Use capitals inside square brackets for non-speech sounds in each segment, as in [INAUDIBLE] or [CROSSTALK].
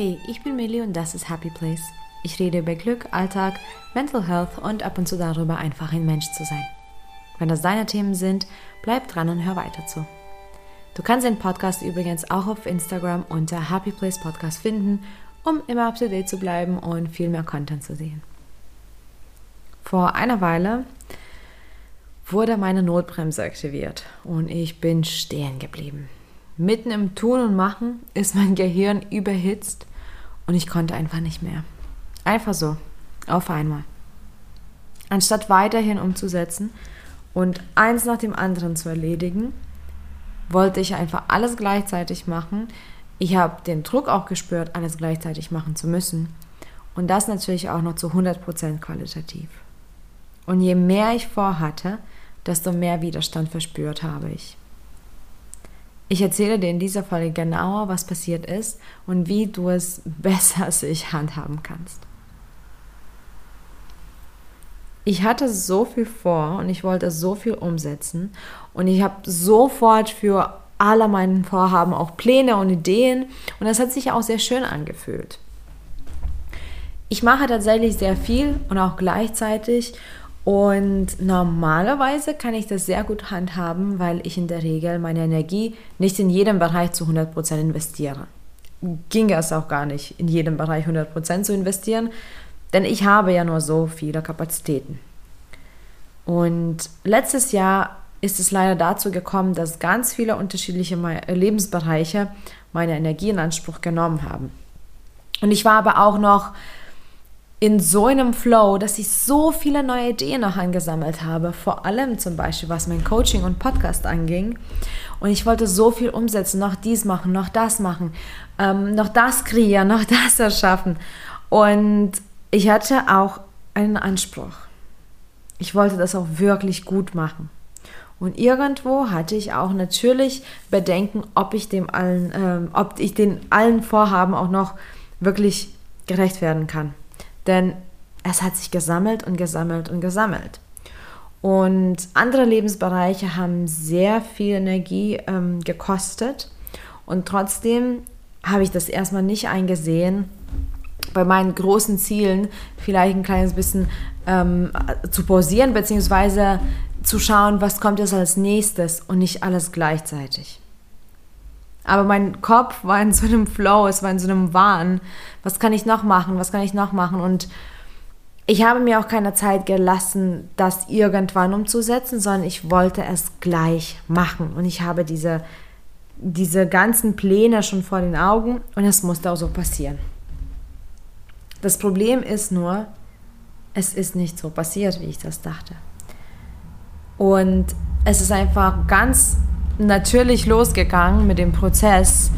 Hey, ich bin Millie und das ist Happy Place. Ich rede über Glück, Alltag, Mental Health und ab und zu darüber, einfach ein Mensch zu sein. Wenn das deine Themen sind, bleib dran und hör weiter zu. Du kannst den Podcast übrigens auch auf Instagram unter Happy Place Podcast finden, um immer up to date zu bleiben und viel mehr Content zu sehen. Vor einer Weile wurde meine Notbremse aktiviert und ich bin stehen geblieben. Mitten im Tun und Machen ist mein Gehirn überhitzt und ich konnte einfach nicht mehr. Einfach so, auf einmal. Anstatt weiterhin umzusetzen und eins nach dem anderen zu erledigen, wollte ich einfach alles gleichzeitig machen. Ich habe den Druck auch gespürt, alles gleichzeitig machen zu müssen. Und das natürlich auch noch zu 100% qualitativ. Und je mehr ich vorhatte, desto mehr Widerstand verspürt habe ich. Ich erzähle dir in dieser Folge genauer, was passiert ist und wie du es [LAUGHS] besser sich handhaben kannst. Ich hatte so viel vor und ich wollte so viel umsetzen und ich habe sofort für alle meine Vorhaben auch Pläne und Ideen und das hat sich auch sehr schön angefühlt. Ich mache tatsächlich sehr viel und auch gleichzeitig und normalerweise kann ich das sehr gut handhaben, weil ich in der Regel meine Energie nicht in jedem Bereich zu 100% investiere. Ging es auch gar nicht, in jedem Bereich 100% zu investieren, denn ich habe ja nur so viele Kapazitäten. Und letztes Jahr ist es leider dazu gekommen, dass ganz viele unterschiedliche Lebensbereiche meine Energie in Anspruch genommen haben. Und ich war aber auch noch in so einem Flow, dass ich so viele neue Ideen noch angesammelt habe, vor allem zum Beispiel was mein Coaching und Podcast anging. Und ich wollte so viel umsetzen, noch dies machen, noch das machen, ähm, noch das kreieren, noch [LAUGHS] das erschaffen. Und ich hatte auch einen Anspruch. Ich wollte das auch wirklich gut machen. Und irgendwo hatte ich auch natürlich Bedenken, ob ich dem allen, ähm, ob ich den allen Vorhaben auch noch wirklich gerecht werden kann. Denn es hat sich gesammelt und gesammelt und gesammelt. Und andere Lebensbereiche haben sehr viel Energie ähm, gekostet. Und trotzdem habe ich das erstmal nicht eingesehen, bei meinen großen Zielen vielleicht ein kleines bisschen ähm, zu pausieren, beziehungsweise zu schauen, was kommt jetzt als nächstes und nicht alles gleichzeitig. Aber mein Kopf war in so einem Flow, es war in so einem Wahn. Was kann ich noch machen? Was kann ich noch machen? Und ich habe mir auch keine Zeit gelassen, das irgendwann umzusetzen, sondern ich wollte es gleich machen. Und ich habe diese, diese ganzen Pläne schon vor den Augen und es musste auch so passieren. Das Problem ist nur, es ist nicht so passiert, wie ich das dachte. Und es ist einfach ganz natürlich losgegangen mit dem Prozess,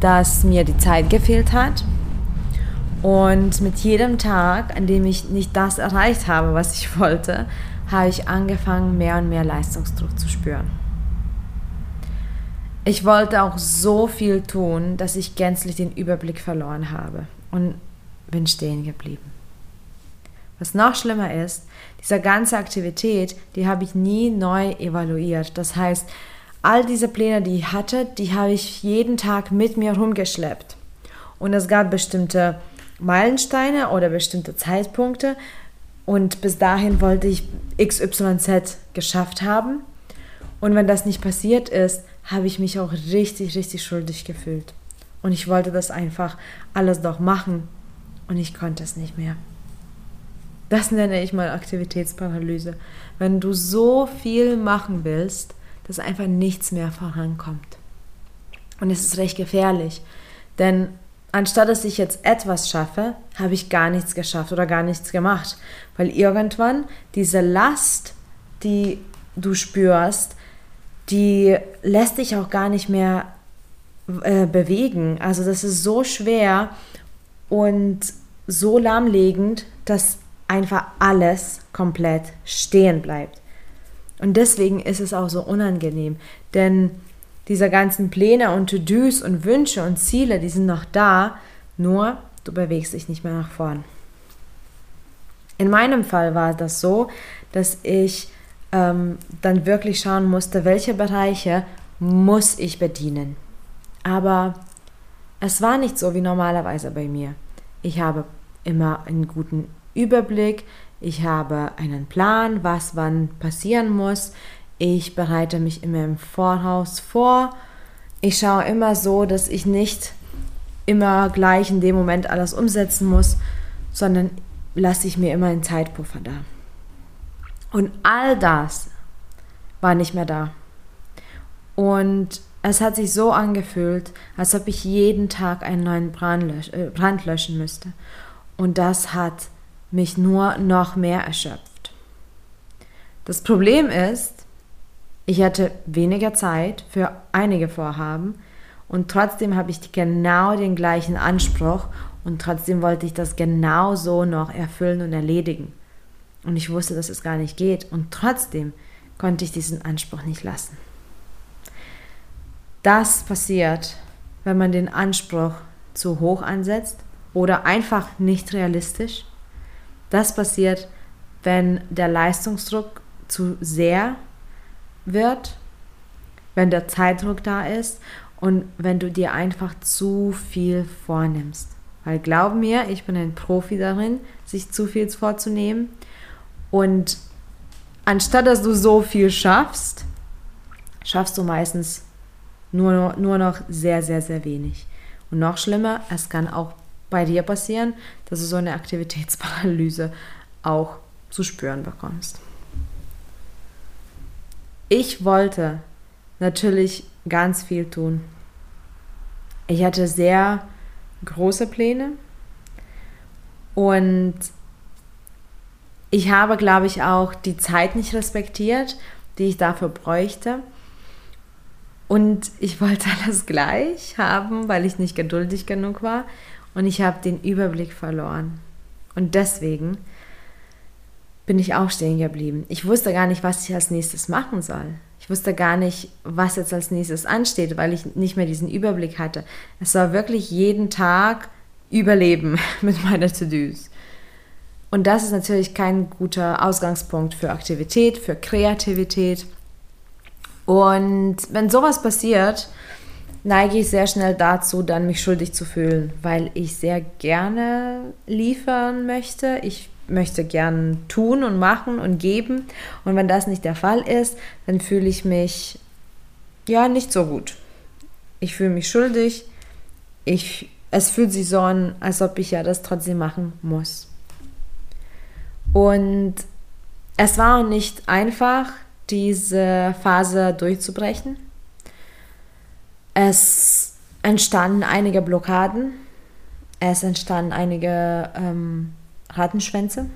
dass mir die Zeit gefehlt hat. Und mit jedem Tag, an dem ich nicht das erreicht habe, was ich wollte, habe ich angefangen, mehr und mehr Leistungsdruck zu spüren. Ich wollte auch so viel tun, dass ich gänzlich den Überblick verloren habe und bin stehen geblieben. Was noch schlimmer ist, diese ganze Aktivität, die habe ich nie neu evaluiert. Das heißt, all diese Pläne, die ich hatte, die habe ich jeden Tag mit mir rumgeschleppt. Und es gab bestimmte Meilensteine oder bestimmte Zeitpunkte. Und bis dahin wollte ich XYZ geschafft haben. Und wenn das nicht passiert ist, habe ich mich auch richtig, richtig schuldig gefühlt. Und ich wollte das einfach alles doch machen. Und ich konnte es nicht mehr. Das nenne ich mal Aktivitätsparalyse. Wenn du so viel machen willst, dass einfach nichts mehr vorankommt. Und es ist recht gefährlich, denn anstatt dass ich jetzt etwas schaffe, habe ich gar nichts geschafft oder gar nichts gemacht, weil irgendwann diese Last, die du spürst, die lässt dich auch gar nicht mehr äh, bewegen. Also das ist so schwer und so lahmlegend, dass einfach alles komplett stehen bleibt. Und deswegen ist es auch so unangenehm, denn diese ganzen Pläne und To-Dos und Wünsche und Ziele, die sind noch da, nur du bewegst dich nicht mehr nach vorn. In meinem Fall war das so, dass ich ähm, dann wirklich schauen musste, welche Bereiche muss ich bedienen. Aber es war nicht so wie normalerweise bei mir. Ich habe immer einen guten Überblick, ich habe einen Plan, was wann passieren muss. Ich bereite mich immer im Voraus vor. Ich schaue immer so, dass ich nicht immer gleich in dem Moment alles umsetzen muss, sondern lasse ich mir immer einen Zeitpuffer da. Und all das war nicht mehr da. Und es hat sich so angefühlt, als ob ich jeden Tag einen neuen Brand, lösch, äh, Brand löschen müsste. Und das hat mich nur noch mehr erschöpft. Das Problem ist, ich hatte weniger Zeit für einige Vorhaben und trotzdem habe ich genau den gleichen Anspruch und trotzdem wollte ich das genau so noch erfüllen und erledigen. Und ich wusste, dass es gar nicht geht und trotzdem konnte ich diesen Anspruch nicht lassen. Das passiert, wenn man den Anspruch zu hoch ansetzt oder einfach nicht realistisch. Das passiert, wenn der Leistungsdruck zu sehr wird, wenn der Zeitdruck da ist und wenn du dir einfach zu viel vornimmst. Weil glaub mir, ich bin ein Profi darin, sich zu viel vorzunehmen. Und anstatt dass du so viel schaffst, schaffst du meistens nur, nur noch sehr, sehr, sehr wenig. Und noch schlimmer, es kann auch bei dir passieren, dass du so eine Aktivitätsparalyse auch zu spüren bekommst. Ich wollte natürlich ganz viel tun. Ich hatte sehr große Pläne und ich habe, glaube ich, auch die Zeit nicht respektiert, die ich dafür bräuchte. Und ich wollte [LAUGHS] alles gleich haben, weil ich nicht geduldig genug war. Und ich habe den Überblick verloren. Und deswegen bin ich auch stehen geblieben. Ich wusste gar nicht, was ich als nächstes machen soll. Ich wusste gar nicht, was jetzt als nächstes ansteht, weil ich nicht mehr diesen Überblick hatte. Es war wirklich jeden Tag Überleben [LAUGHS] mit meiner To-Dos. Und das ist natürlich kein guter Ausgangspunkt für Aktivität, für Kreativität. Und wenn sowas passiert, neige ich sehr schnell dazu, dann mich schuldig zu fühlen, weil ich sehr gerne liefern möchte. Ich möchte gern tun und machen und geben. Und wenn das nicht der Fall ist, dann fühle ich mich ja nicht so gut. Ich fühle mich schuldig. Ich, es fühlt sich so an, als ob ich ja das trotzdem machen muss. Und es war auch nicht einfach, diese Phase durchzubrechen. Es entstanden einige Blockaden, es entstanden einige ähm, Rattenschwänze.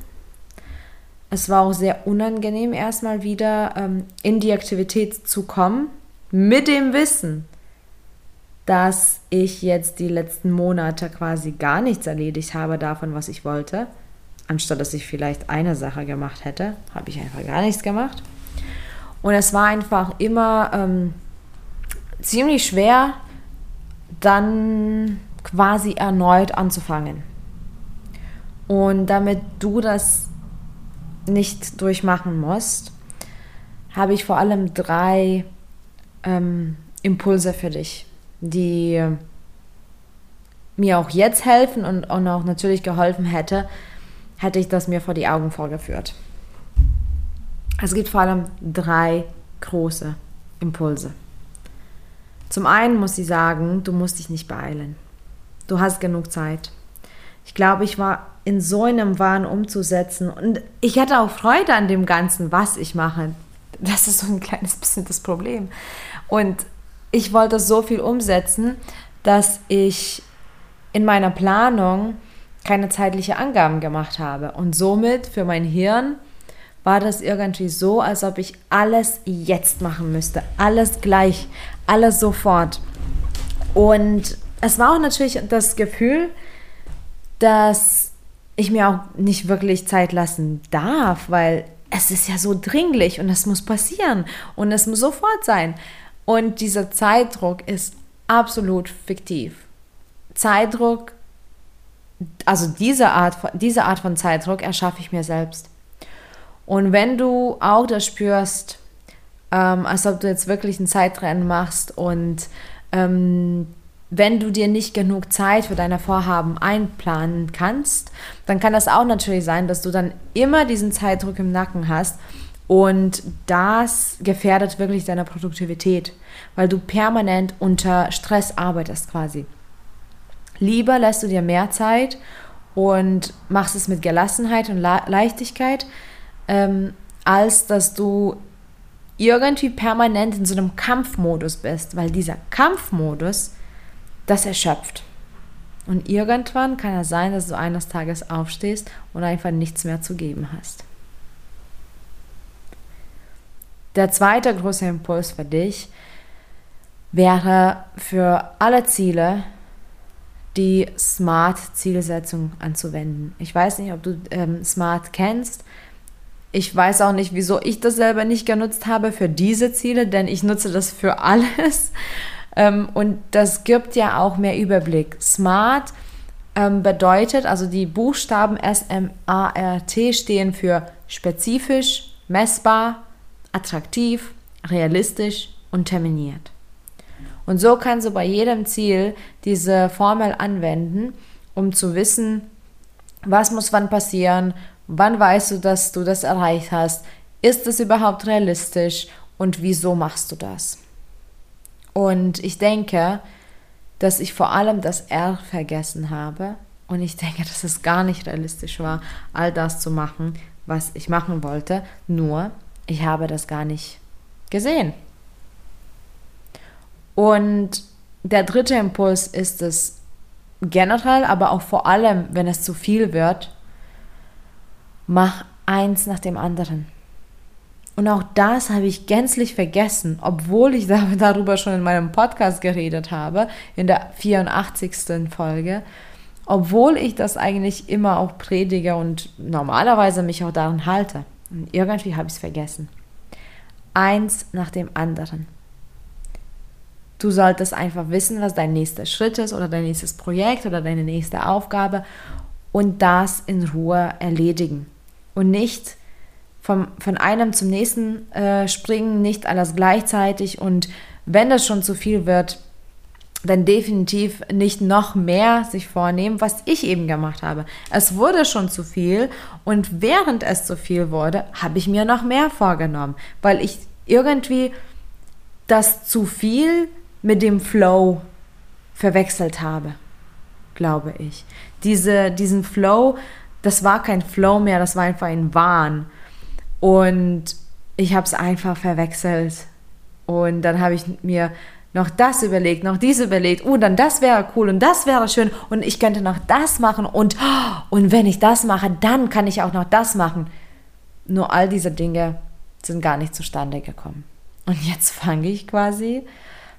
Es war auch sehr unangenehm, erstmal wieder ähm, in die Aktivität zu kommen, mit dem Wissen, dass ich jetzt die letzten Monate quasi gar nichts erledigt habe davon, was ich wollte. Anstatt dass ich vielleicht eine Sache gemacht hätte, habe ich einfach gar nichts gemacht. Und es war einfach immer ähm, ziemlich schwer, dann quasi erneut anzufangen. Und damit du das nicht durchmachen musst, habe ich vor allem drei ähm, Impulse für dich, die mir auch jetzt helfen und, und auch natürlich geholfen hätte, hätte ich das mir vor die Augen vorgeführt. Es gibt vor allem drei große Impulse. Zum einen muss ich sagen, du musst dich nicht beeilen. Du hast genug Zeit. Ich glaube, ich war in so einem Wahn umzusetzen und ich hatte auch Freude an dem Ganzen, was ich mache. Das ist so ein kleines bisschen das Problem. Und ich wollte so viel umsetzen, dass ich in meiner Planung keine zeitliche Angaben gemacht habe und somit für mein Hirn war das irgendwie so, als ob ich alles jetzt machen müsste. Alles gleich, alles sofort. Und es war auch natürlich das Gefühl, dass ich mir auch nicht wirklich Zeit lassen darf, weil es ist ja so dringlich und es muss passieren und es muss sofort sein. Und dieser Zeitdruck ist absolut fiktiv. Zeitdruck, also diese Art, diese Art von Zeitdruck erschaffe ich mir selbst. Und wenn du auch das spürst, ähm, als ob du jetzt wirklich ein Zeitrennen machst und ähm, wenn du dir nicht genug Zeit für deine Vorhaben einplanen kannst, dann kann das auch natürlich sein, dass du dann immer diesen Zeitdruck im Nacken hast und das gefährdet wirklich deine Produktivität, weil du permanent unter Stress arbeitest quasi. Lieber lässt du dir mehr Zeit und machst es mit Gelassenheit und Leichtigkeit, ähm, als dass du irgendwie permanent in so einem Kampfmodus bist, weil dieser Kampfmodus das erschöpft. Und irgendwann kann es sein, dass du eines Tages aufstehst und einfach nichts mehr zu geben hast. Der zweite große Impuls für dich wäre für alle Ziele die Smart-Zielsetzung anzuwenden. Ich weiß nicht, ob du ähm, Smart kennst. Ich weiß auch nicht, wieso ich das selber nicht genutzt habe für diese Ziele, denn ich nutze das für [LAUGHS] alles. Ähm, und das gibt ja auch mehr Überblick. Smart ähm, bedeutet, also die Buchstaben S-M-A-R-T stehen für spezifisch, messbar, attraktiv, realistisch und terminiert. Und so kannst du bei jedem Ziel diese Formel anwenden, um zu wissen, was muss wann passieren, wann weißt du, dass du das erreicht hast, ist es überhaupt realistisch und wieso machst du das? Und ich denke, dass ich vor allem das R vergessen habe. Und ich denke, dass es gar nicht realistisch war, all das zu machen, was ich machen wollte. Nur, ich habe das gar nicht gesehen. Und der dritte Impuls ist es generell, aber auch vor allem, wenn es zu viel wird, mach eins nach dem anderen. Und auch das habe ich gänzlich vergessen, obwohl ich [LAUGHS] darüber schon in meinem Podcast geredet habe, in der 84. Folge, obwohl ich das eigentlich immer auch predige und normalerweise mich auch daran halte. Und irgendwie habe ich es vergessen. Eins nach dem anderen. Du solltest einfach wissen, was dein nächster Schritt ist oder dein nächstes Projekt oder deine nächste Aufgabe und das in Ruhe erledigen. Und nicht vom, von einem zum nächsten äh, springen, nicht alles gleichzeitig und wenn das schon zu viel wird, dann definitiv nicht noch mehr sich vornehmen, was ich eben gemacht habe. Es wurde schon zu viel und während es zu viel wurde, habe ich mir noch mehr vorgenommen, weil ich irgendwie das zu viel mit dem Flow verwechselt habe, glaube ich. Diese, diesen Flow, das war kein Flow mehr, das war einfach ein Wahn. Und ich habe es einfach verwechselt. Und dann habe ich mir noch das überlegt, noch dies überlegt, oh, dann das wäre cool und das wäre schön und ich könnte noch das machen und, und wenn ich das mache, dann kann ich auch noch das machen. Nur all diese Dinge sind gar nicht zustande gekommen. Und jetzt [LAUGHS] fange ich quasi,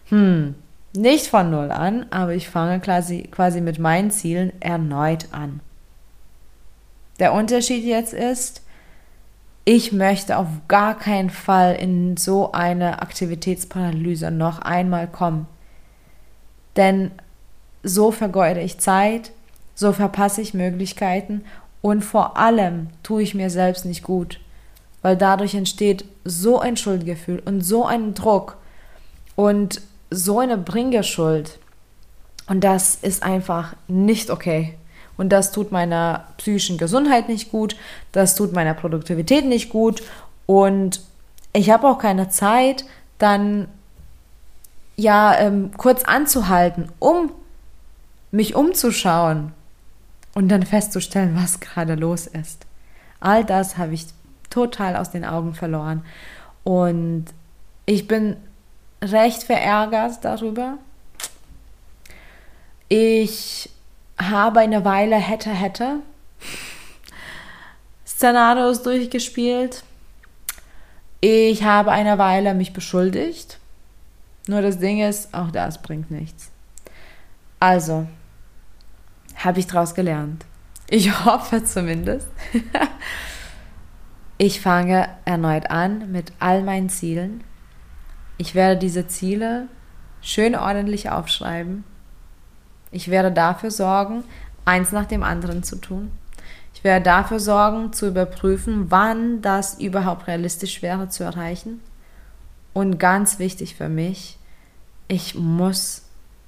hm, nicht von null an, aber ich fange quasi, quasi mit meinen Zielen erneut an. Der Unterschied jetzt ist, ich möchte auf gar keinen Fall in so eine Aktivitätsparalyse noch einmal kommen. Denn so vergeude ich Zeit, so verpasse ich Möglichkeiten und vor allem tue ich mir selbst nicht gut, weil dadurch entsteht so ein Schuldgefühl und so ein Druck und so eine Bringerschuld. Und das ist einfach nicht okay. Und das tut meiner psychischen Gesundheit nicht gut, das tut meiner Produktivität nicht gut. Und ich habe auch keine Zeit, dann ja ähm, kurz anzuhalten, um mich umzuschauen und dann festzustellen, was gerade los ist. All das habe ich total aus den Augen verloren. Und ich bin recht verärgert darüber. Ich habe eine Weile hätte, hätte Szenarios durchgespielt. Ich habe eine Weile mich beschuldigt. Nur das Ding ist, auch das bringt nichts. Also, habe ich daraus gelernt. Ich [LAUGHS] hoffe zumindest. [LAUGHS] ich fange erneut an mit all meinen Zielen. Ich werde diese Ziele schön ordentlich aufschreiben ich werde dafür sorgen, eins nach dem anderen zu tun. Ich werde dafür sorgen, zu überprüfen, wann das überhaupt realistisch wäre zu erreichen. Und ganz wichtig für mich, ich muss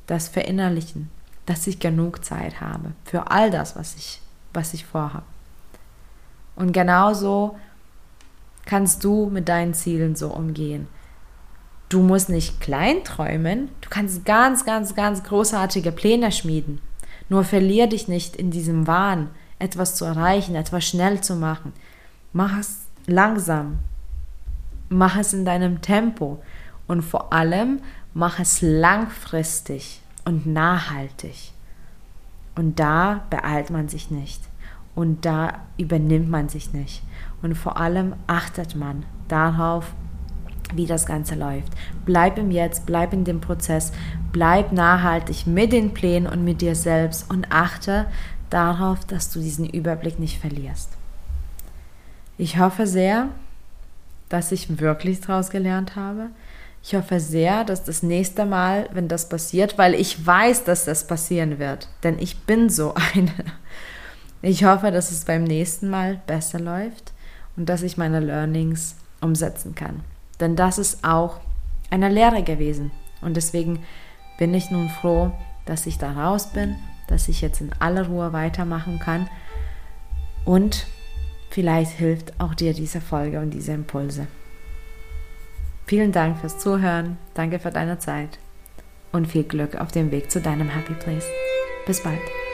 das verinnerlichen, dass ich genug Zeit habe für all das, was ich, was ich vorhabe. Und genauso kannst du mit deinen Zielen so umgehen. Du musst nicht klein träumen, du kannst ganz, ganz, ganz großartige Pläne schmieden. Nur verlier dich nicht in diesem Wahn, etwas zu erreichen, etwas schnell zu machen. Mach es langsam, mach es in deinem Tempo und vor allem mach es langfristig und nachhaltig. Und da beeilt man sich nicht und da übernimmt man sich nicht. Und vor allem achtet man darauf, wie das Ganze läuft. Bleib im Jetzt, bleib in dem Prozess, bleib nachhaltig mit den Plänen und mit dir selbst und achte darauf, dass du diesen Überblick nicht verlierst. Ich hoffe sehr, dass ich wirklich daraus gelernt habe. Ich hoffe sehr, dass das nächste Mal, wenn das passiert, weil ich weiß, dass das passieren wird, denn ich bin so [LAUGHS] eine. Ich hoffe, dass es beim nächsten Mal besser läuft und dass ich meine Learnings umsetzen kann. Denn das ist auch eine Lehre gewesen. Und deswegen bin ich nun froh, dass ich da raus bin, dass ich jetzt in aller Ruhe weitermachen kann. Und vielleicht hilft auch dir diese Folge und diese Impulse. Vielen Dank fürs Zuhören, danke für deine Zeit und viel Glück auf dem Weg zu deinem Happy Place. Bis bald.